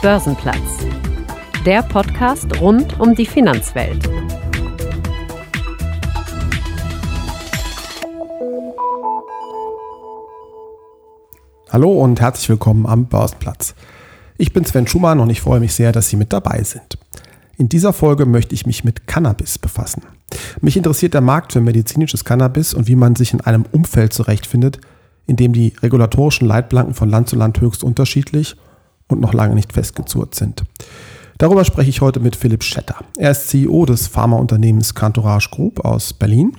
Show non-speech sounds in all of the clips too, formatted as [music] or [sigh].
Börsenplatz. Der Podcast rund um die Finanzwelt. Hallo und herzlich willkommen am Börsenplatz. Ich bin Sven Schumann und ich freue mich sehr, dass Sie mit dabei sind. In dieser Folge möchte ich mich mit Cannabis befassen. Mich interessiert der Markt für medizinisches Cannabis und wie man sich in einem Umfeld zurechtfindet, in dem die regulatorischen Leitplanken von Land zu Land höchst unterschiedlich und noch lange nicht festgezurrt sind. Darüber spreche ich heute mit Philipp Schetter. Er ist CEO des Pharmaunternehmens Cantourage Group aus Berlin.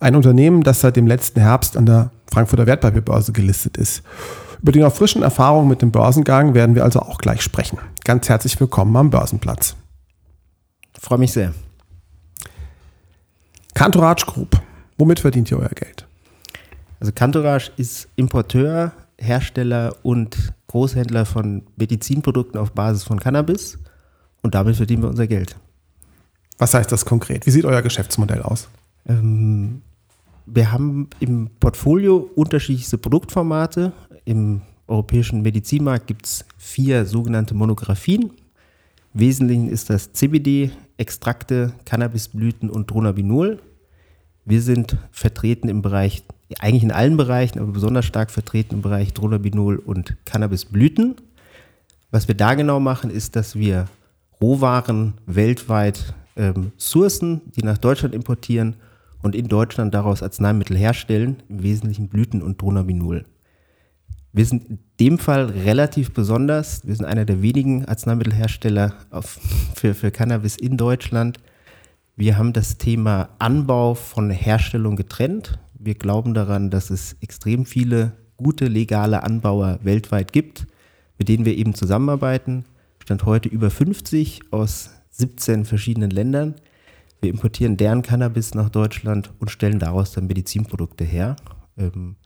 Ein Unternehmen, das seit dem letzten Herbst an der Frankfurter Wertpapierbörse gelistet ist. Über die noch frischen Erfahrungen mit dem Börsengang werden wir also auch gleich sprechen. Ganz herzlich willkommen am Börsenplatz. Freue mich sehr. Cantourage Group. Womit verdient ihr euer Geld? Also Cantourage ist Importeur, Hersteller und Großhändler von Medizinprodukten auf Basis von Cannabis und damit verdienen wir unser Geld. Was heißt das konkret? Wie sieht euer Geschäftsmodell aus? Ähm, wir haben im Portfolio unterschiedlichste Produktformate. Im europäischen Medizinmarkt gibt es vier sogenannte Monographien. Im Wesentlichen ist das CBD, Extrakte, Cannabisblüten und Dronabinol. Wir sind vertreten im Bereich, eigentlich in allen Bereichen, aber besonders stark vertreten im Bereich Dronabinol und Cannabisblüten. Was wir da genau machen, ist, dass wir Rohwaren weltweit ähm, sourcen, die nach Deutschland importieren und in Deutschland daraus Arzneimittel herstellen, im Wesentlichen Blüten und Dronabinol. Wir sind in dem Fall relativ besonders. Wir sind einer der wenigen Arzneimittelhersteller auf, [laughs] für, für Cannabis in Deutschland. Wir haben das Thema Anbau von Herstellung getrennt. Wir glauben daran, dass es extrem viele gute legale Anbauer weltweit gibt, mit denen wir eben zusammenarbeiten. Stand heute über 50 aus 17 verschiedenen Ländern. Wir importieren deren Cannabis nach Deutschland und stellen daraus dann Medizinprodukte her. Ähm,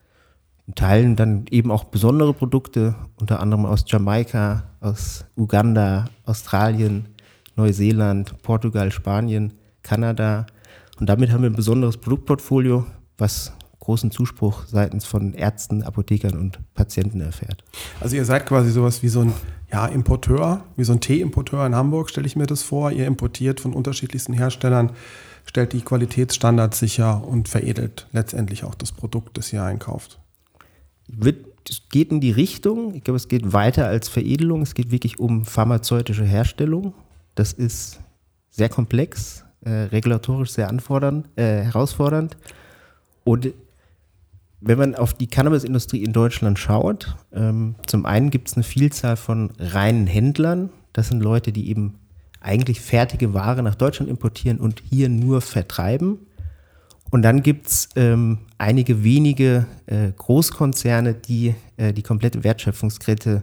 Teilen dann eben auch besondere Produkte, unter anderem aus Jamaika, aus Uganda, Australien, Neuseeland, Portugal, Spanien, Kanada. Und damit haben wir ein besonderes Produktportfolio, was großen Zuspruch seitens von Ärzten, Apothekern und Patienten erfährt. Also ihr seid quasi sowas wie so ein ja, Importeur, wie so ein Tee-Importeur in Hamburg, stelle ich mir das vor. Ihr importiert von unterschiedlichsten Herstellern, stellt die Qualitätsstandards sicher und veredelt letztendlich auch das Produkt, das ihr einkauft. es geht in die Richtung, ich glaube, es geht weiter als Veredelung, es geht wirklich um pharmazeutische Herstellung. Das ist sehr komplex, äh, regulatorisch sehr anfordernd, äh, herausfordernd. Und wenn man auf die Cannabisindustrie in Deutschland schaut, ähm, zum einen gibt es eine Vielzahl von reinen Händlern. Das sind Leute, die eben eigentlich fertige Ware nach Deutschland importieren und hier nur vertreiben. Und dann gibt es ähm, einige wenige äh, Großkonzerne, die äh, die komplette Wertschöpfungskette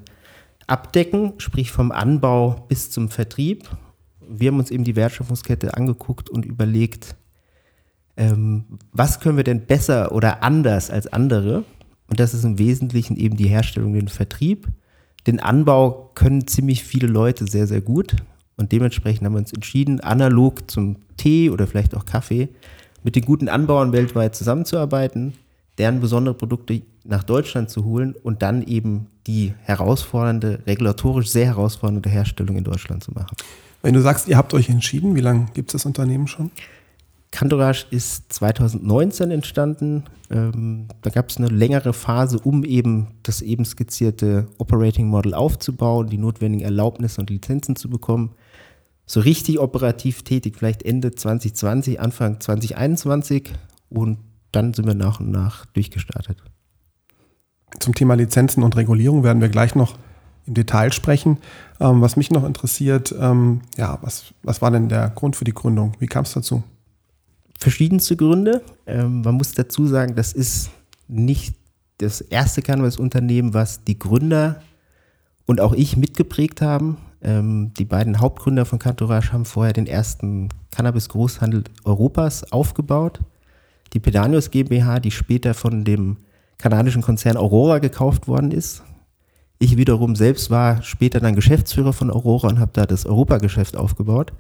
abdecken, sprich vom Anbau bis zum Vertrieb. Wir haben uns eben die Wertschöpfungskette angeguckt und überlegt, ähm, was können wir denn besser oder anders als andere? Und das ist im Wesentlichen eben die Herstellung, den Vertrieb. Den Anbau können ziemlich viele Leute sehr, sehr gut. Und dementsprechend haben wir uns entschieden, analog zum Tee oder vielleicht auch Kaffee, mit den guten Anbauern weltweit zusammenzuarbeiten, deren besondere Produkte nach Deutschland zu holen und dann eben die herausfordernde, regulatorisch sehr herausfordernde Herstellung in Deutschland zu machen. Wenn du sagst, ihr habt euch entschieden, wie lange gibt es das Unternehmen schon? Cantourage ist 2019 entstanden. Ähm, da gab es eine längere Phase, um eben das eben skizzierte Operating Model aufzubauen, die notwendigen Erlaubnisse und Lizenzen zu bekommen. So richtig operativ tätig, vielleicht Ende 2020, Anfang 2021 und dann sind wir nach und nach durchgestartet. Zum Thema Lizenzen und Regulierung werden wir gleich noch im Detail sprechen. Ähm, was mich noch interessiert, ähm, ja, was, was war denn der Grund für die Gründung? Wie kam es dazu? Verschiedenste Gründe. Ähm, man muss dazu sagen, das ist nicht das erste Cannabis-Unternehmen, was die Gründer und auch ich mitgeprägt haben. Ähm, die beiden Hauptgründer von Cantourage haben vorher den ersten Cannabis-Großhandel Europas aufgebaut. Die Pedanius GmbH, die später von dem kanadischen Konzern Aurora gekauft worden ist. Ich wiederum selbst war später dann Geschäftsführer von Aurora und habe da das Europageschäft aufgebaut.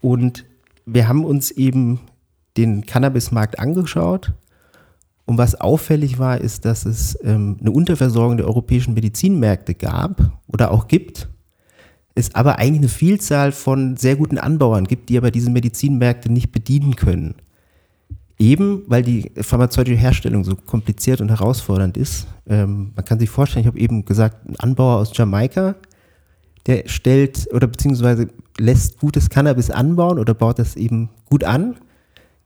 Und wir haben uns eben den Cannabismarkt angeschaut. Und was auffällig war, ist, dass es ähm, eine Unterversorgung der europäischen Medizinmärkte gab oder auch gibt. es aber eigentlich eine Vielzahl von sehr guten Anbauern gibt, die aber diese Medizinmärkte nicht bedienen können. Eben, weil die pharmazeutische Herstellung so kompliziert und herausfordernd ist. Ähm, man kann sich vorstellen, ich habe eben gesagt, ein Anbauer aus Jamaika, der stellt oder beziehungsweise lässt gutes Cannabis anbauen oder baut das eben gut an,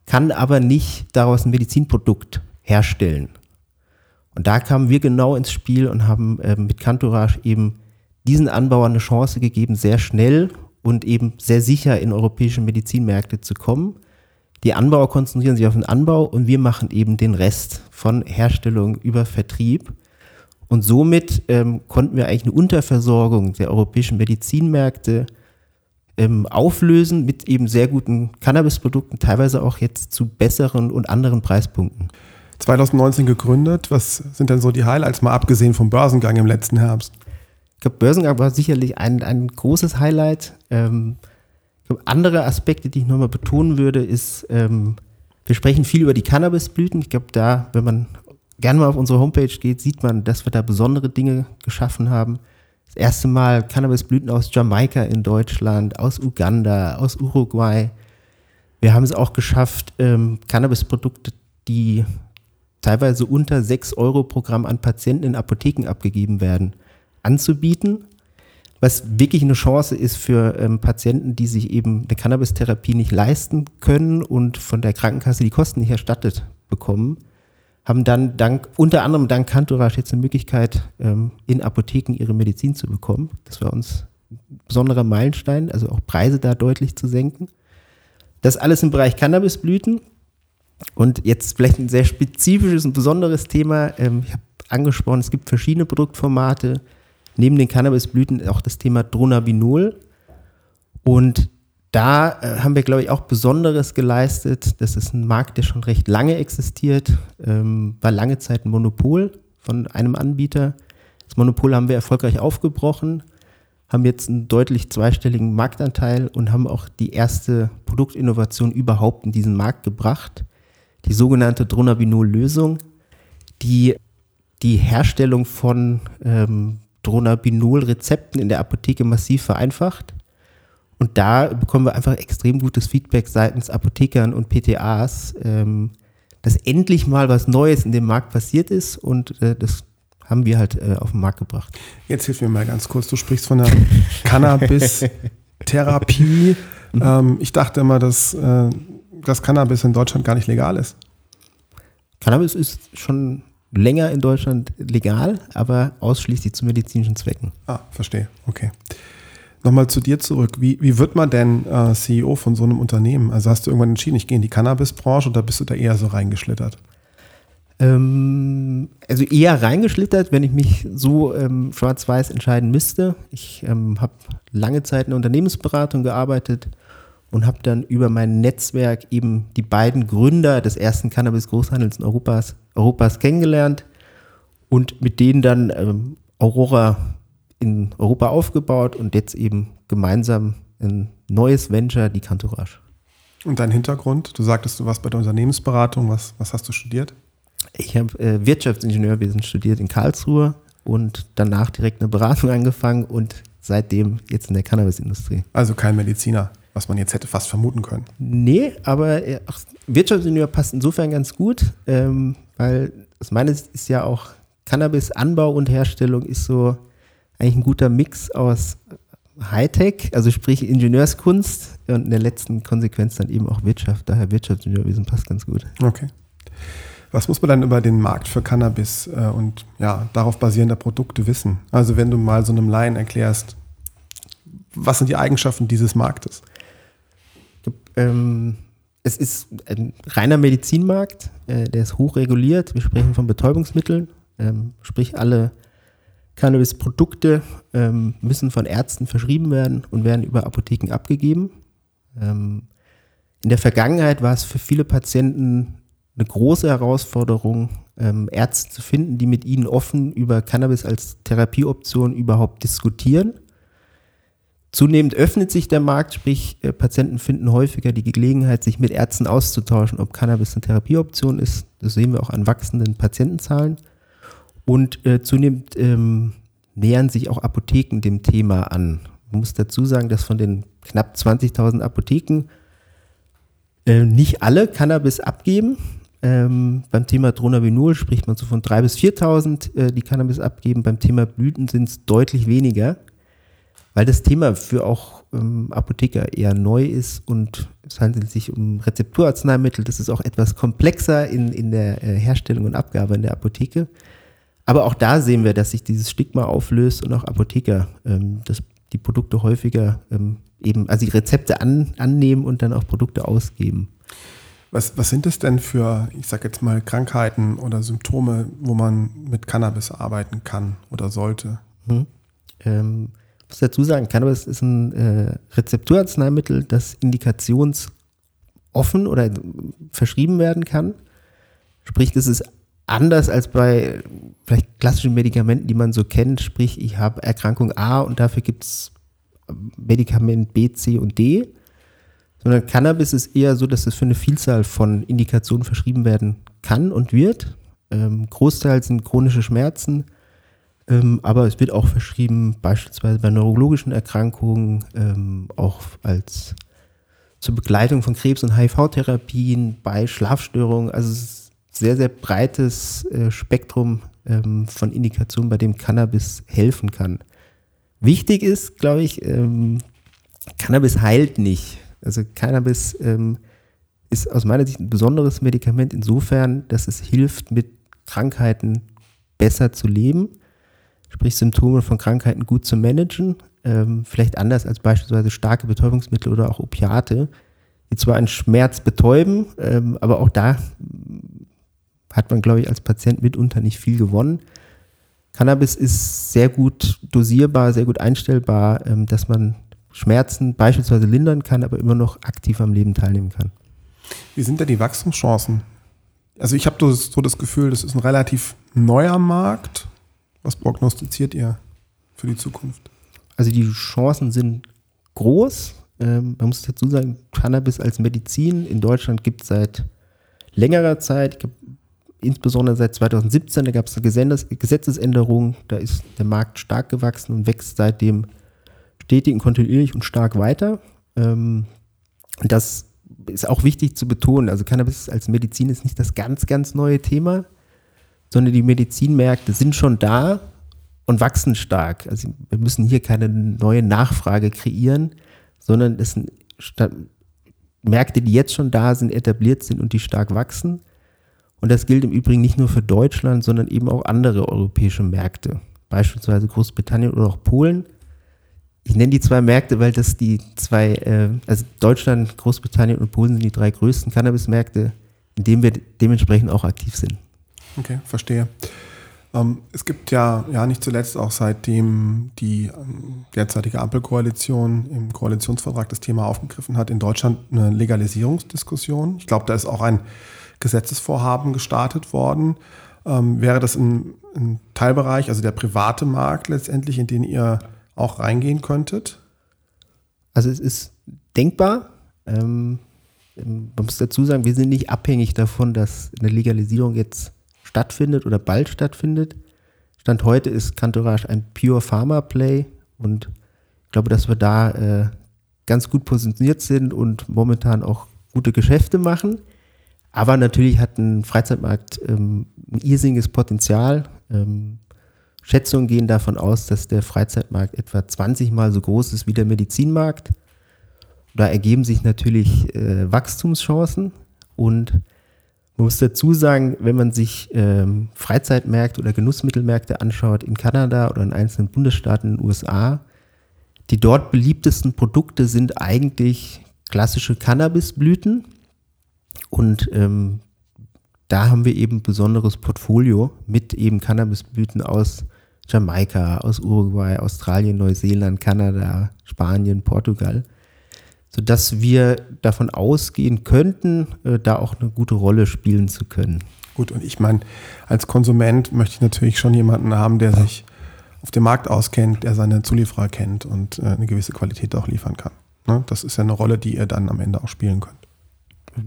kann aber nicht daraus ein Medizinprodukt herstellen. Und da kamen wir genau ins Spiel und haben äh, mit Cantourage eben diesen Anbauern eine Chance gegeben, sehr schnell und eben sehr sicher in europäische Medizinmärkte zu kommen. Die Anbauer konzentrieren sich auf den Anbau und wir machen eben den Rest von Herstellung über Vertrieb. Und somit ähm, konnten wir eigentlich eine Unterversorgung der europäischen Medizinmärkte ähm, auflösen mit eben sehr guten Cannabisprodukten, teilweise auch jetzt zu besseren und anderen Preispunkten. 2019 gegründet. Was sind denn so die Highlights, mal abgesehen vom Börsengang im letzten Herbst? Ich glaube, Börsengang war sicherlich ein, ein großes Highlight. Ähm, glaube, andere Aspekte, die ich nochmal betonen würde, ist, ähm, wir sprechen viel über die Cannabisblüten. Ich glaube, da, wenn man gerne mal auf unsere Homepage geht, sieht man, dass wir da besondere Dinge geschaffen haben. Das erste Mal Cannabisblüten aus Jamaika in Deutschland, aus Uganda, aus Uruguay. Wir haben es auch geschafft, ähm, Cannabisprodukte, die teilweise unter 6 Euro pro Gramm an Patienten in Apotheken abgegeben werden, anzubieten was wirklich eine Chance ist für ähm, Patienten, die sich eben eine Cannabis-Therapie nicht leisten können und von der Krankenkasse die Kosten nicht erstattet bekommen, haben dann dank, unter anderem dank Cantourage jetzt eine Möglichkeit, ähm, in Apotheken ihre Medizin zu bekommen. Das war uns ein besonderer Meilenstein, also auch Preise da deutlich zu senken. Das alles im Bereich Cannabisblüten. Und jetzt vielleicht ein sehr spezifisches und besonderes Thema. Ähm, ich habe angesprochen, es gibt verschiedene Produktformate neben den Cannabisblüten auch das Thema Dronabinol. Und da äh, haben wir, glaube ich, auch Besonderes geleistet. Das ist ein Markt, der schon recht lange existiert, ähm, war lange Zeit ein Monopol von einem Anbieter. Das Monopol haben wir erfolgreich aufgebrochen, haben jetzt einen deutlich zweistelligen Marktanteil und haben auch die erste Produktinnovation überhaupt in diesen Markt gebracht. Die sogenannte Dronabinol-Lösung, die die Herstellung von ähm, Dronabinol-Rezepten in der Apotheke massiv vereinfacht. Und da bekommen wir einfach extrem gutes Feedback seitens Apothekern und PTAs, ähm, dass endlich mal was Neues in dem Markt passiert ist und äh, das haben wir halt äh, auf den Markt gebracht. Jetzt hilf mir mal ganz kurz, du sprichst von der [laughs] Cannabis-Therapie. [laughs] Mhm. ähm, ich dachte immer, dass äh, das Cannabis in Deutschland gar nicht legal ist. Cannabis ist schon länger in Deutschland legal, aber ausschließlich zu medizinischen Zwecken. Ah, verstehe. Okay. Nochmal zu dir zurück. Wie, wie wird man denn äh, CEO von so einem Unternehmen? Also hast du irgendwann entschieden, ich gehe in die Cannabisbranche oder bist du da eher so reingeschlittert? Ähm, also eher reingeschlittert, wenn ich mich so ähm, schwarz-weiß entscheiden müsste. Ich ähm, habe lange Zeit in der Unternehmensberatung gearbeitet und habe dann über mein Netzwerk eben die beiden Gründer des ersten Cannabis-Großhandels in Europas, Europas kennengelernt und mit denen dann ähm, Aurora in Europa aufgebaut und jetzt eben gemeinsam ein neues Venture, die Cantourage. Und dein Hintergrund? Du sagtest, du warst bei der Unternehmensberatung. Was, was hast du studiert? Ich habe äh, Wirtschaftsingenieurwesen studiert in Karlsruhe und danach direkt eine Beratung [laughs] angefangen und seitdem jetzt in der Cannabisindustrie. Also kein Mediziner was man jetzt hätte fast vermuten können. Nee, aber äh, ach, Wirtschaftsingenieur passt insofern ganz gut, ähm, weil aus meiner Sicht ist ja auch Cannabis-Anbau und Herstellung ist so eigentlich ein guter Mix aus Hightech, also sprich Ingenieurskunst und in der letzten Konsequenz dann eben auch Wirtschaft. Daher Wirtschaftsingenieurwesen passt ganz gut. Okay. Was muss man dann über den Markt für Cannabis äh, und ja, darauf basierende Produkte wissen? Also wenn du mal so einem Laien erklärst, was sind die Eigenschaften dieses Marktes? Ähm, es ist ein reiner Medizinmarkt, äh, der ist hochreguliert. Wir sprechen von Betäubungsmitteln, ähm, sprich alle Cannabis-Produkte ähm, müssen von Ärzten verschrieben werden und werden über Apotheken abgegeben. Ähm, in der Vergangenheit war es für viele Patienten eine große Herausforderung, ähm, Ärzte zu finden, die mit ihnen offen über Cannabis als Therapieoption überhaupt diskutieren. Zunehmend öffnet sich der Markt, sprich äh, Patienten finden häufiger die Gelegenheit, sich mit Ärzten auszutauschen, ob Cannabis eine Therapieoption ist. Das sehen wir auch an wachsenden Patientenzahlen. Und äh, zunehmend ähm, nähern sich auch Apotheken dem Thema an. man muss dazu sagen, dass von den knapp 20.000 Apotheken äh, nicht alle Cannabis abgeben. Ähm, beim Thema Dronabinol spricht man so von 3.000 bis 4.000, äh, die Cannabis abgeben. Beim Thema Blüten sind es deutlich weniger, weil das Thema für auch ähm, Apotheker eher neu ist und es handelt sich um Rezepturarzneimittel. Das ist auch etwas komplexer in, in der äh, Herstellung und Abgabe in der Apotheke. Aber auch da sehen wir, dass sich dieses Stigma auflöst und auch Apotheker ähm, das, die Produkte häufiger ähm, eben, also die Rezepte an, annehmen und dann auch Produkte ausgeben. Was, was sind es denn für, ich sag jetzt mal, Krankheiten oder Symptome, wo man mit Cannabis arbeiten kann oder sollte? Hm. Ähm, ich muss dazu sagen, Cannabis ist ein äh, Rezepturarzneimittel, das indikationsoffen oder verschrieben werden kann. Sprich, das ist anders als bei vielleicht klassischen Medikamenten, die man so kennt. Sprich, ich habe Erkrankung A und dafür gibt es Medikament B, C und D. Sondern Cannabis ist eher so, dass es für eine Vielzahl von Indikationen verschrieben werden kann und wird. Ähm, Großteil sind chronische Schmerzen, ähm, aber es wird auch verschrieben, beispielsweise bei neurologischen Erkrankungen, ähm, auch als zur Begleitung von Krebs- und HIV-Therapien, bei Schlafstörungen. Also es sehr, sehr breites äh, Spektrum ähm, von Indikationen, bei dem Cannabis helfen kann. Wichtig ist, glaube ich, ähm, Cannabis heilt nicht. Also Cannabis ähm, ist aus meiner Sicht ein besonderes Medikament insofern, dass es hilft, mit Krankheiten besser zu leben sprich Symptome von Krankheiten gut zu managen, ähm, vielleicht anders als beispielsweise starke Betäubungsmittel oder auch Opiate, die zwar einen Schmerz betäuben, ähm, aber auch da hat man, glaube ich, als Patient mitunter nicht viel gewonnen. Cannabis ist sehr gut dosierbar, sehr gut einstellbar, ähm, dass man Schmerzen beispielsweise lindern kann, aber immer noch aktiv am Leben teilnehmen kann. Wie sind denn die Wachstumschancen? Also ich habe so das Gefühl, das ist ein relativ neuer Markt. Was prognostiziert ihr für die Zukunft? Also die Chancen sind groß. Ähm, man muss dazu sagen, Cannabis als Medizin in Deutschland gibt es seit längerer Zeit, glaub, insbesondere seit 2017, da gab es eine Gesetzesänderung, da ist der Markt stark gewachsen und wächst seitdem stetig und kontinuierlich und stark weiter. Ähm, das ist auch wichtig zu betonen. Also Cannabis als Medizin ist nicht das ganz, ganz neue Thema sondern die Medizinmärkte sind schon da und wachsen stark. Also wir müssen hier keine neue Nachfrage kreieren, sondern es sind Märkte, die jetzt schon da sind, etabliert sind und die stark wachsen. Und das gilt im Übrigen nicht nur für Deutschland, sondern eben auch andere europäische Märkte, beispielsweise Großbritannien oder auch Polen. Ich nenne die zwei Märkte, weil das die zwei, äh, also Deutschland, Großbritannien und Polen sind die drei größten Cannabismärkte, in denen wir dementsprechend auch aktiv sind. Okay, verstehe. Ähm, es gibt ja, ja nicht zuletzt auch seitdem die ähm, derzeitige Ampelkoalition im Koalitionsvertrag das Thema aufgegriffen hat, in Deutschland eine Legalisierungsdiskussion. Ich glaube, da ist auch ein Gesetzesvorhaben gestartet worden. Ähm, wäre das ein, ein, Teilbereich, also der private Markt letztendlich, in den ihr auch reingehen könntet? Also es ist denkbar. Ähm, man muss dazu sagen, wir sind nicht abhängig davon, dass eine Legalisierung jetzt stattfindet oder bald stattfindet. Stand heute ist Cantourage ein Pure Pharma Play und ich glaube, dass wir da äh, ganz gut positioniert sind und momentan auch gute Geschäfte machen. Aber natürlich hat ein Freizeitmarkt ähm, ein irrsinniges Potenzial. Ähm, Schätzungen gehen davon aus, dass der Freizeitmarkt etwa 20 Mal so groß ist wie der Medizinmarkt. Da ergeben sich natürlich äh, Wachstumschancen und man muss dazu sagen, wenn man sich ähm, Freizeitmärkte oder Genussmittelmärkte anschaut in Kanada oder in einzelnen Bundesstaaten in den USA, die dort beliebtesten Produkte sind eigentlich klassische Cannabisblüten. Und ähm, da haben wir eben ein besonderes Portfolio mit eben Cannabisblüten aus Jamaika, aus Uruguay, Australien, Neuseeland, Kanada, Spanien, Portugal sodass wir davon ausgehen könnten, äh, da auch eine gute Rolle spielen zu können. Gut, und ich meine, als Konsument möchte ich natürlich schon jemanden haben, der sich auf dem Markt auskennt, der seine Zulieferer kennt und äh, eine gewisse Qualität auch liefern kann. Ne? Das ist ja eine Rolle, die ihr dann am Ende auch spielen könnt.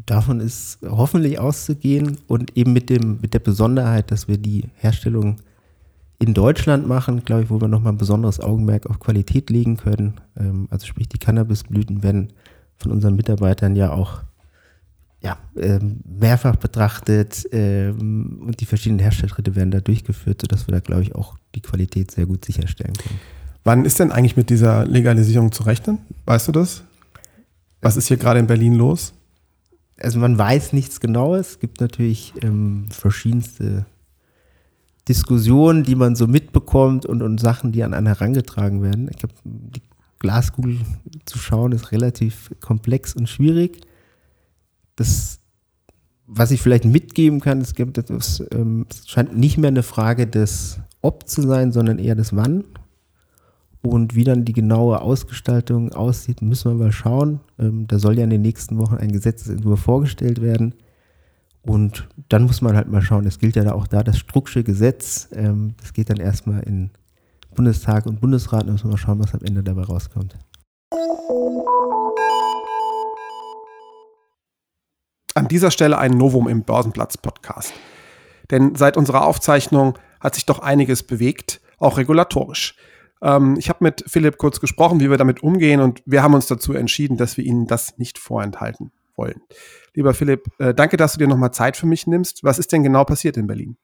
Davon ist hoffentlich auszugehen und eben mit, dem, mit der Besonderheit, dass wir die Herstellung in Deutschland machen, glaube ich, wo wir nochmal ein besonderes Augenmerk auf Qualität legen können. Ähm, also sprich, die Cannabisblüten werden von unseren Mitarbeitern ja auch ja, ähm, mehrfach betrachtet ähm, und die verschiedenen Herstellschritte werden da durchgeführt, sodass wir da, glaube ich, auch die Qualität sehr gut sicherstellen können. Wann ist denn eigentlich mit dieser Legalisierung zu rechnen? Weißt du das? Was ist hier gerade in Berlin los? Also man weiß nichts Genaues. Es gibt natürlich ähm, verschiedenste Diskussionen, die man so mitbekommt und, und Sachen, die an einen herangetragen werden. Ich glaube, die Glaskugel zu schauen ist relativ komplex und schwierig. Das, was ich vielleicht mitgeben kann, es gibt etwas, ähm, es scheint nicht mehr eine Frage des Ob zu sein, sondern eher des Wann. Und wie dann die genaue Ausgestaltung aussieht, müssen wir mal schauen. Ähm, da soll ja in den nächsten Wochen ein Gesetzesentwurf vorgestellt werden. Und dann muss man halt mal schauen, es gilt ja da auch da das Strucksche Gesetz. Ähm, das geht dann erstmal in Bundestag und Bundesrat. Da müssen wir mal schauen, was am Ende dabei rauskommt. An dieser Stelle ein Novum im Börsenplatz-Podcast. Denn seit unserer Aufzeichnung hat sich doch einiges bewegt, auch regulatorisch. Ähm, ich habe mit Philipp kurz gesprochen, wie wir damit umgehen und wir haben uns dazu entschieden, dass wir Ihnen das nicht vorenthalten wollen. Lieber Philipp, äh, danke, dass du dir nochmal Zeit für mich nimmst. Was ist denn genau passiert in Berlin?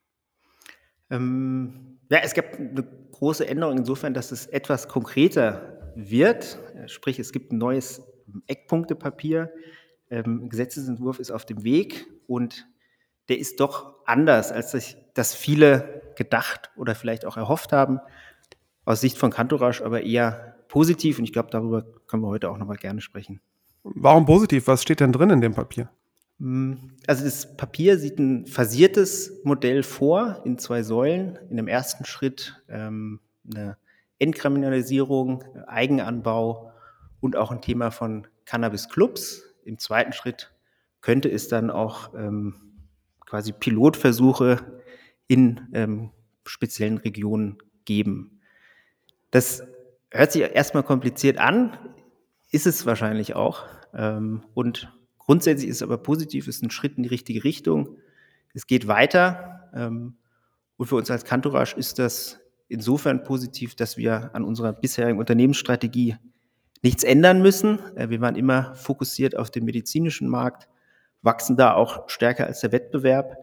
Ähm, ja, es gab eine große Änderung insofern, dass es etwas konkreter wird. Sprich, es gibt ein neues Eckpunktepapier. Ähm, Gesetzesentwurf ist auf dem Weg und der ist doch anders, als sich das viele gedacht oder vielleicht auch erhofft haben. Aus Sicht von Kantorasch aber eher positiv und ich glaube, darüber können wir heute auch nochmal gerne sprechen. Warum positiv? Was steht denn drin in dem Papier? Mm, also das Papier sieht ein phasiertes Modell vor in zwei Säulen. In dem ersten Schritt ähm, eine Entkriminalisierung, Eigenanbau und auch ein Thema von Cannabis-Clubs. Im zweiten Schritt könnte es dann auch ähm, quasi Pilotversuche in ähm, speziellen Regionen geben. Das hört sich erstmal kompliziert an, ist es wahrscheinlich auch. Ähm, und grundsätzlich ist es aber positiv, ist ein Schritt in die richtige Richtung. Es geht weiter. Ähm, und für uns als Kantorasch ist das insofern positiv, dass wir an unserer bisherigen Unternehmensstrategie nichts ändern müssen. Äh, wir waren immer fokussiert auf den medizinischen Markt, wachsen da auch stärker als der Wettbewerb.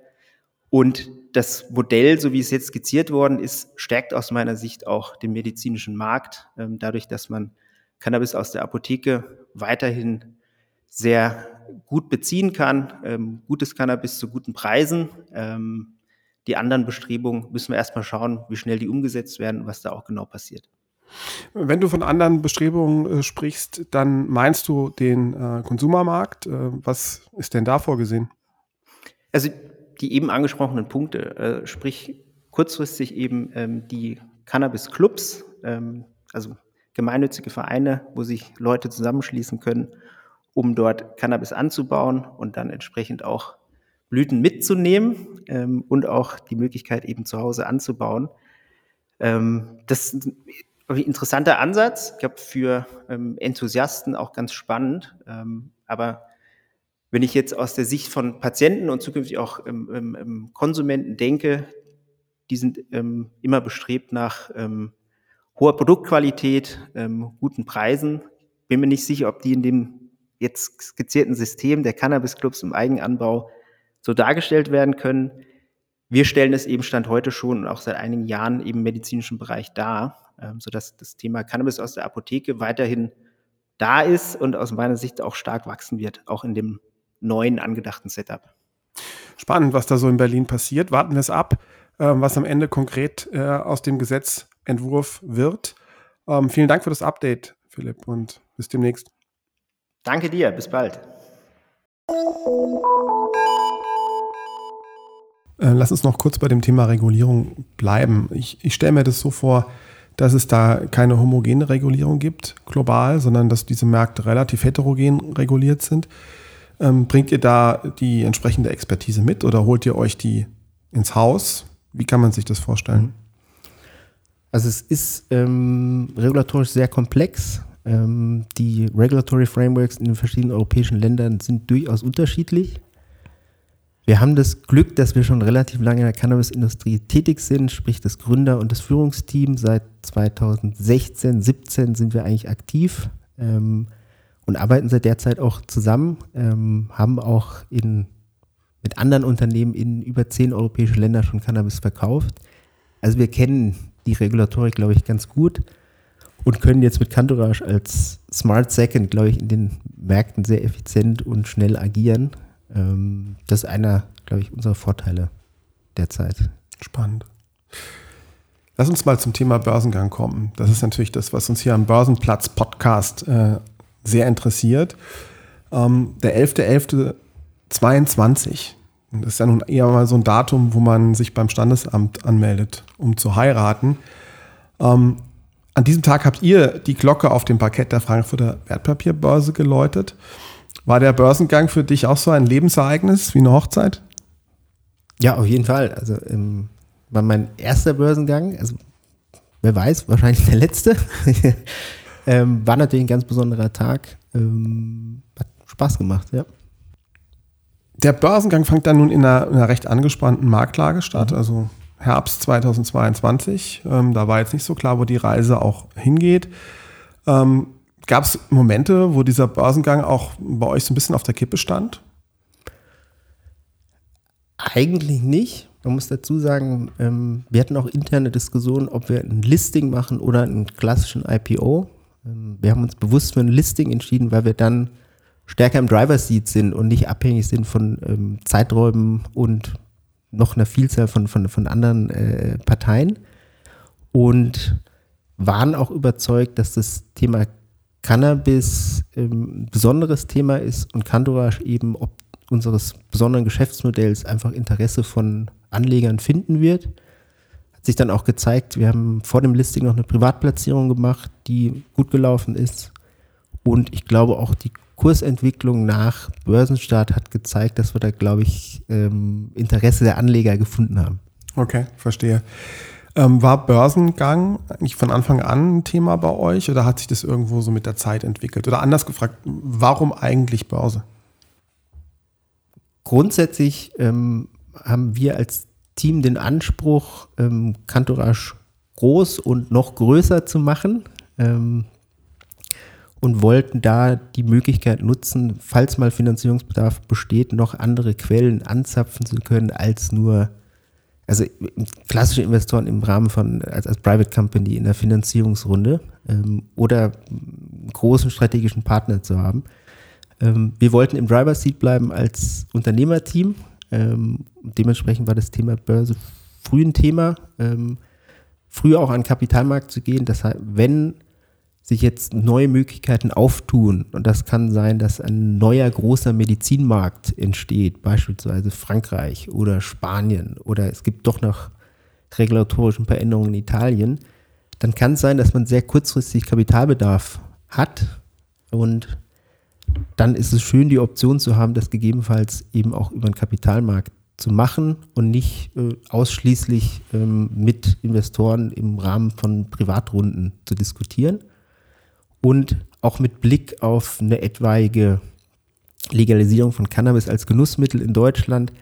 Und das Modell, so wie es jetzt skizziert worden ist, stärkt aus meiner Sicht auch den medizinischen Markt, ähm, dadurch, dass man Cannabis aus der Apotheke weiterhin sehr gut beziehen kann, ähm, gutes Cannabis zu guten Preisen. Ähm, die anderen Bestrebungen müssen wir erstmal schauen, wie schnell die umgesetzt werden, was da auch genau passiert. Wenn du von anderen Bestrebungen äh, sprichst, dann meinst du den äh, Konsumermarkt. Äh, was ist denn da vorgesehen? Also die eben angesprochenen Punkte, äh, sprich kurzfristig eben ähm, die Cannabis-Clubs, ähm, also gemeinnützige Vereine, wo sich Leute zusammenschließen können, um dort Cannabis anzubauen und dann entsprechend auch Blüten mitzunehmen ähm, und auch die Möglichkeit eben zu Hause anzubauen. Ähm, das ist ein interessanter Ansatz, ich glaube für ähm, Enthusiasten auch ganz spannend. Ähm, aber wenn ich jetzt aus der Sicht von Patienten und zukünftig auch im, Konsumenten denke, die sind ähm, immer bestrebt nach ähm, hoher Produktqualität, ähm, guten Preisen. Bin mir nicht sicher, ob die in dem jetzt skizzierten System der Cannabis-Clubs im Eigenanbau so dargestellt werden können. Wir stellen es eben Stand heute schon und auch seit einigen Jahren eben im medizinischen Bereich dar, ähm, sodass das Thema Cannabis aus der Apotheke weiterhin da ist und aus meiner Sicht auch stark wachsen wird, auch in dem neuen angedachten Setup. Spannend, was da so in Berlin passiert. Warten wir es ab, äh, was am Ende konkret äh, aus dem Gesetz Entwurf wird. Ähm, vielen Dank für das Update, Philipp, und bis demnächst. Danke dir, bis bald. Äh, lass uns noch kurz bei dem Thema Regulierung bleiben. Ich, ich stelle mir das so vor, dass es da keine homogene Regulierung gibt, global, sondern dass diese Märkte relativ heterogen reguliert sind. Ähm, bringt ihr da die entsprechende Expertise mit oder holt ihr euch die ins Haus? Wie kann man sich das vorstellen? Also es ist ähm, regulatorisch sehr komplex. Ähm, die Regulatory Frameworks in den verschiedenen europäischen Ländern sind durchaus unterschiedlich. Wir haben das Glück, dass wir schon relativ lange in der Cannabisindustrie tätig sind, sprich das Gründer- und das Führungsteam. Seit 2016, 17 sind wir eigentlich aktiv ähm, und arbeiten seit der Zeit auch zusammen, ähm, haben auch in, mit anderen Unternehmen in über zehn europäische Länder schon Cannabis verkauft. Also wir kennen die Regulatorik, glaube ich, ganz gut und können jetzt mit Cantourage als Smart Second, glaube ich, in den Märkten sehr effizient und schnell agieren. Ähm, das ist einer, glaube ich, unserer Vorteile derzeit. Spannend. Lass uns mal zum Thema Börsengang kommen. Das ist natürlich das, was uns hier am Börsenplatz-Podcast äh, sehr interessiert. Ähm, der 11.11.22. Das ist ja nun eher mal so ein Datum, wo man sich beim Standesamt anmeldet, um zu heiraten. Ähm, an diesem Tag habt ihr die Glocke auf dem Parkett der Frankfurter Wertpapierbörse geläutet. War der Börsengang für dich auch so ein Lebensereignis wie eine Hochzeit? Ja, auf jeden Fall. Also ähm, war mein erster Börsengang. Also wer weiß, wahrscheinlich der letzte. [laughs] ähm, war natürlich ein ganz besonderer Tag. Ähm, hat Spaß gemacht, ja. Der Börsengang fängt dann nun in einer, in einer recht angespannten Marktlage statt. Mhm. Also Herbst 2022. Ähm, da war jetzt nicht so klar, wo die Reise auch hingeht. Ähm, Gab es Momente, wo dieser Börsengang auch bei euch so ein bisschen auf der Kippe stand? Eigentlich nicht. Man muss dazu sagen, ähm, wir hatten auch interne Diskussionen, ob wir ein Listing machen oder einen klassischen IPO. Ähm, wir haben uns bewusst für ein Listing entschieden, weil wir dann stärker im Driver Seat sind und nicht abhängig sind von ähm, Zeiträumen und noch einer Vielzahl von, von, von anderen äh, Parteien und waren auch überzeugt, dass das Thema Cannabis ähm, ein besonderes Thema ist und Cantourage eben ob unseres besonderen Geschäftsmodells einfach Interesse von Anlegern finden wird. Sich dann auch gezeigt, wir haben vor dem Listing noch eine Privatplatzierung gemacht, die gut gelaufen ist. Und ich glaube auch die Kursentwicklung nach Börsenstart hat gezeigt, dass wir da, glaube ich, ähm, Interesse der Anleger gefunden haben. Okay, verstehe. Ähm, war Börsengang eigentlich von Anfang an ein Thema bei euch oder hat sich das irgendwo so mit der Zeit entwickelt? Oder anders gefragt, warum eigentlich Börse? Grundsätzlich ähm, haben wir als Team den Anspruch, ähm, Kantorasch groß und noch größer zu machen. Ähm, und wollten da die Möglichkeit nutzen, falls mal Finanzierungsbedarf besteht, noch andere Quellen anzapfen zu können als nur, also klassische Investoren im Rahmen von, als, als Private Company in der Finanzierungsrunde ähm, oder großen strategischen Partner zu haben. Ähm, wir wollten im Driver Seat bleiben als Unternehmerteam. Ähm, dementsprechend war das Thema Börse früh ein Thema. Ähm, früher auch an den Kapitalmarkt zu gehen. Das heißt, wenn sich jetzt neue Möglichkeiten auftun. Und das kann sein, dass ein neuer großer Medizinmarkt entsteht, beispielsweise Frankreich oder Spanien oder es gibt doch noch regulatorische Veränderungen in Italien. Dann kann es sein, dass man sehr kurzfristig Kapitalbedarf hat und dann ist es schön, die Option zu haben, das gegebenenfalls eben auch über den Kapitalmarkt zu machen und nicht äh, ausschließlich ähm, mit Investoren im Rahmen von Privatrunden zu diskutieren und auch mit Blick auf eine etwaige Legalisierung von Cannabis als Genussmittel in Deutschland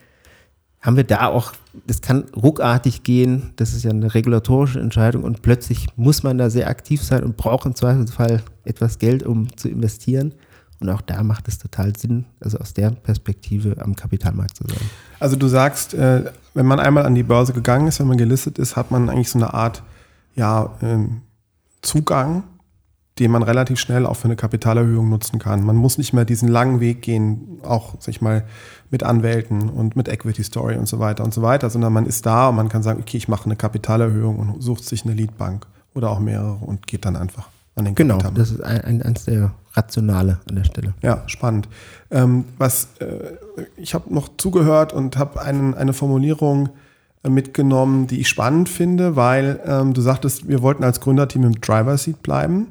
haben wir da auch, das kann ruckartig gehen, das ist ja eine regulatorische Entscheidung und plötzlich muss man da sehr aktiv sein und braucht im Zweifelsfall etwas Geld, um zu investieren. Und auch da macht es total Sinn, also aus der Perspektive am Kapitalmarkt zu sein. Also du sagst, äh, wenn man einmal an die Börse gegangen ist, wenn man gelistet ist, hat man eigentlich so eine Art ja, ähm, Zugang den man relativ schnell auch für eine Kapitalerhöhung nutzen kann. Man muss nicht mehr diesen langen Weg gehen, auch sag ich mal mit Anwälten und mit Equity Story und so weiter und so weiter, sondern man ist da und man kann sagen, okay, ich mache eine Kapitalerhöhung und sucht sich eine Leadbank oder auch mehrere und geht dann einfach an den Genau, das ist ein, ein, eines der Rationale an der Stelle. Ja, spannend. Ähm, was äh, ich habe noch zugehört und habe eine Formulierung äh, mitgenommen, die ich spannend finde, weil ähm, du sagtest, wir wollten als Gründerteam im Driver Seat bleiben.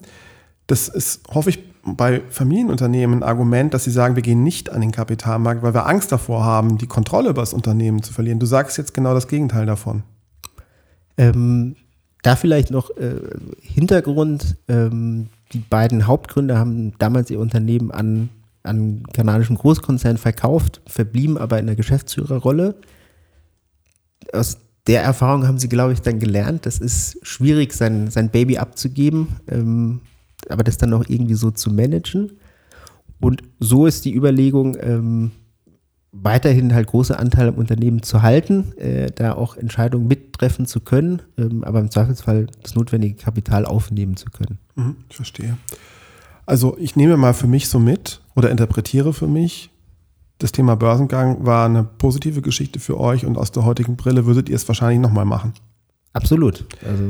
Das ist, hoffe ich, bei Familienunternehmen ein Argument, dass sie sagen, wir gehen nicht an den Kapitalmarkt, weil wir Angst davor haben, die Kontrolle über das Unternehmen zu verlieren. Du sagst jetzt genau das Gegenteil davon. Ähm, da vielleicht noch äh, Hintergrund. Ähm, die beiden Hauptgründer haben damals ihr Unternehmen an einen kanadischen Großkonzern verkauft, verblieben aber in der Geschäftsführerrolle. Aus der Erfahrung haben sie, glaube ich, dann gelernt, das ist schwierig, sein, sein Baby abzugeben, ähm, aber das dann noch irgendwie so zu managen. Und so ist die Überlegung, ähm, weiterhin halt große Anteile im Unternehmen zu halten, äh, da auch Entscheidungen mittreffen zu können, ähm, aber im Zweifelsfall das notwendige Kapital aufnehmen zu können. Mhm, ich verstehe. Also ich nehme mal für mich so mit oder interpretiere für mich, das Thema Börsengang war eine positive Geschichte für euch und aus der heutigen Brille würdet ihr es wahrscheinlich nochmal machen. Absolut. Also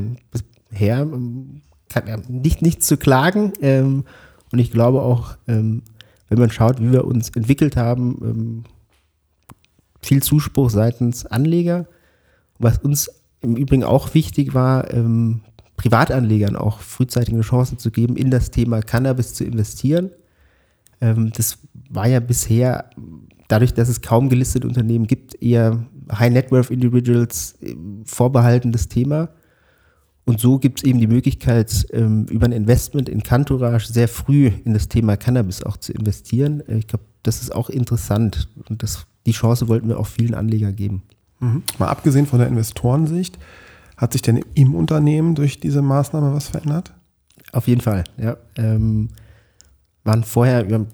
bisher ähm, kann ja nicht, nichts zu klagen. Ähm, und ich glaube auch, ähm, wenn man schaut, wie wir uns entwickelt haben, ähm, viel Zuspruch seitens Anleger. Was uns im Übrigen auch wichtig war, ähm, Privatanlegern auch frühzeitig eine Chance zu geben, in das Thema Cannabis zu investieren. Ähm, das war ja bisher, dadurch, dass es kaum gelistete Unternehmen gibt, eher High Net Worth Individuals äh, vorbehaltenes Thema. Und so gibt es eben die Möglichkeit, ähm, über ein Investment in Cantourage sehr früh in das Thema Cannabis auch zu investieren. Äh, ich glaube, das ist auch interessant und das, die Chance wollten wir auch vielen Anlegern geben. Mhm. Mal abgesehen von der Investorensicht, hat sich denn im Unternehmen durch diese Maßnahme was verändert? Auf jeden Fall, ja. Ähm, waren vorher über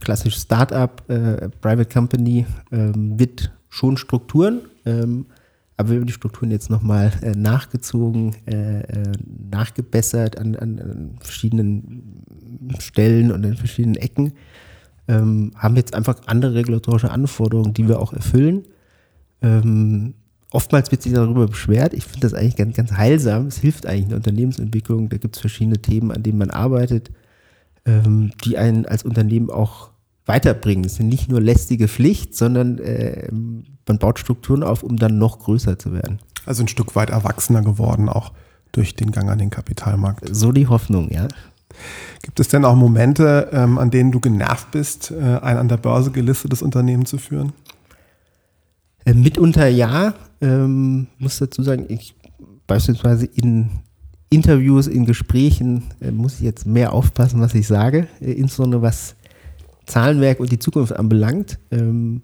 klassisch Startup, äh, Private Company ähm, mit schon Strukturen, ähm, aber wir haben die Strukturen jetzt nochmal äh, nachgezogen, äh, äh, nachgebessert an, an, an, verschiedenen Stellen und an verschiedenen Ecken. Ähm, haben jetzt einfach andere regulatorische Anforderungen, die wir auch erfüllen. Ähm, oftmals wird sich darüber beschwert. Ich finde das eigentlich ganz, ganz heilsam. Es hilft eigentlich in der Unternehmensentwicklung. Da gibt es verschiedene Themen, an denen man arbeitet, ähm, die einen als Unternehmen auch weiterbringen. Es sind nicht nur lästige Pflicht, sondern äh, man baut Strukturen auf, um dann noch größer zu werden. Also ein Stück weit erwachsener geworden, auch durch den Gang an den Kapitalmarkt. So die Hoffnung, ja. Gibt es denn auch Momente, ähm, an denen du genervt bist, äh, ein an der Börse gelistetes Unternehmen zu führen? Äh, mitunter ja. Ähm, muss dazu sagen, ich beispielsweise in Interviews, in Gesprächen äh, muss ich jetzt mehr aufpassen, was ich sage, äh, insbesondere was Zahlenwerk und die Zukunft anbelangt. Ähm,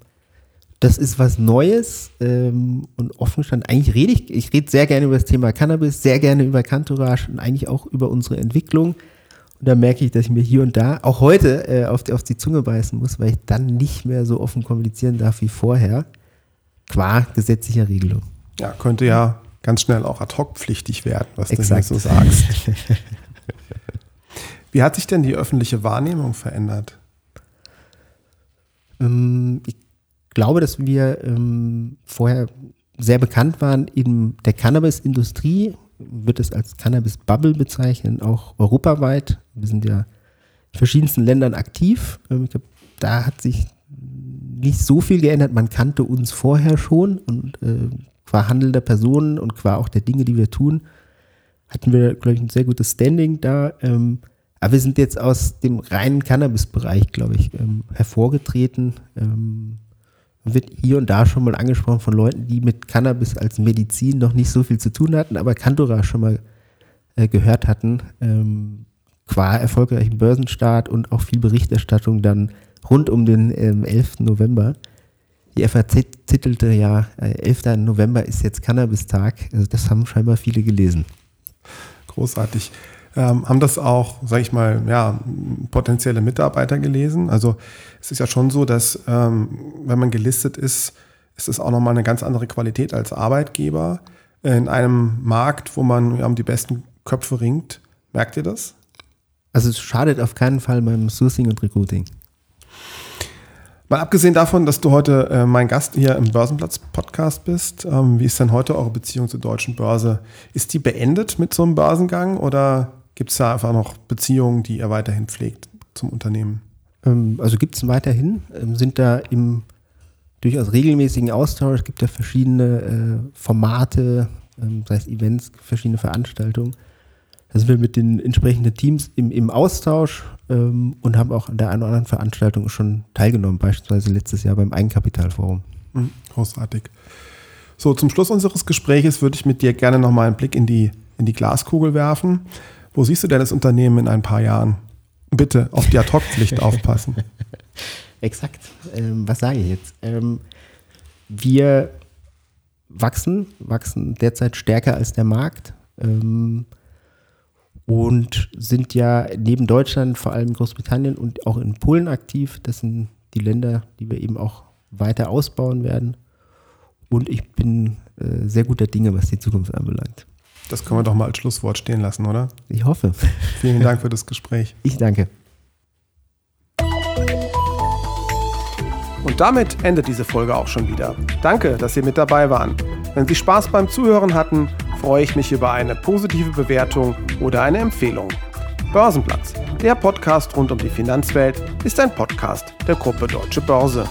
das ist was Neues ähm, und offen stand. Eigentlich rede ich, ich rede sehr gerne über das Thema Cannabis, sehr gerne über Cantourage und eigentlich auch über unsere Entwicklung. Und da merke ich, dass ich mir hier und da, auch heute, äh, auf, die, auf die Zunge beißen muss, weil ich dann nicht mehr so offen kommunizieren darf wie vorher qua gesetzlicher Regelung. Ja, könnte ja ganz schnell auch ad hoc pflichtig werden, was Exakt. du so sagst. [laughs] Wie hat sich denn die öffentliche Wahrnehmung verändert? Ähm, ich glaube, dass wir ähm, vorher sehr bekannt waren in der Cannabis-Industrie, wird es als Cannabis-Bubble bezeichnen, auch europaweit. Wir sind ja in verschiedensten Ländern aktiv. Ähm, ich glaube, da hat sich nicht so viel geändert. Man kannte uns vorher schon und äh, qua Handel der Personen und qua auch der Dinge, die wir tun, hatten wir, glaube ich, ein sehr gutes Standing da. Ähm, aber wir sind jetzt aus dem reinen Cannabis-Bereich, glaube ich, ähm, hervorgetreten. Ähm, wird hier und da schon mal angesprochen von Leuten, die mit Cannabis als Medizin noch nicht so viel zu tun hatten, aber Cantora schon mal äh, gehört hatten. Ähm, qua erfolgreichen Börsenstart und auch viel Berichterstattung dann rund um den ähm, 11. November. Die FAZ titelte ja, äh, 11. November ist jetzt Cannabis-Tag. Also das haben scheinbar viele gelesen. Großartig. Ähm, haben das auch, sage ich mal, ja, potenzielle Mitarbeiter gelesen? Also es ist ja schon so, dass ähm, wenn man gelistet ist, ist es auch nochmal eine ganz andere Qualität als Arbeitgeber in einem Markt, wo man ja, um die besten Köpfe ringt. Merkt ihr das? Also es schadet auf keinen Fall beim Sourcing und Recruiting. Mal abgesehen davon, dass du heute äh, mein Gast hier im Börsenplatz-Podcast bist, ähm, wie ist denn heute eure Beziehung zur deutschen Börse? Ist die beendet mit so einem Börsengang oder gibt es da einfach noch Beziehungen, die ihr weiterhin pflegt zum Unternehmen? Ähm, also gibt es weiterhin, ähm, sind da im durchaus regelmäßigen Austausch, es gibt da verschiedene äh, Formate, ähm, sei es Events, verschiedene Veranstaltungen. Da sind wir mit den entsprechenden Teams im, im Austausch und haben auch an der einen oder anderen Veranstaltung schon teilgenommen, beispielsweise letztes Jahr beim Eigenkapitalforum. Mhm, großartig. So, zum Schluss unseres Gesprächs würde ich mit dir gerne nochmal einen Blick in die, in die Glaskugel werfen. Wo siehst du denn das Unternehmen in ein paar Jahren? Bitte auf die Ad-Hoc-Pflicht [laughs] aufpassen. Exakt. Ähm, was sage ich jetzt? Ähm, wir wachsen, wachsen derzeit stärker als der Markt ähm, und sind ja neben Deutschland vor allem Großbritannien und auch in Polen aktiv. Das sind die Länder, die wir eben auch weiter ausbauen werden. Und ich bin äh, sehr guter Dinge, was die Zukunft anbelangt. Das können wir doch mal als Schlusswort stehen lassen, oder? Ich hoffe. Vielen Dank für das Gespräch. [laughs] Ich danke. Und damit endet diese Folge auch schon wieder. Danke, dass Sie mit dabei waren. Wenn Sie Spaß beim Zuhören hatten, freue ich mich über eine positive Bewertung oder eine Empfehlung. Börsenplatz, der Podcast rund um die Finanzwelt, ist ein Podcast der Gruppe Deutsche Börse.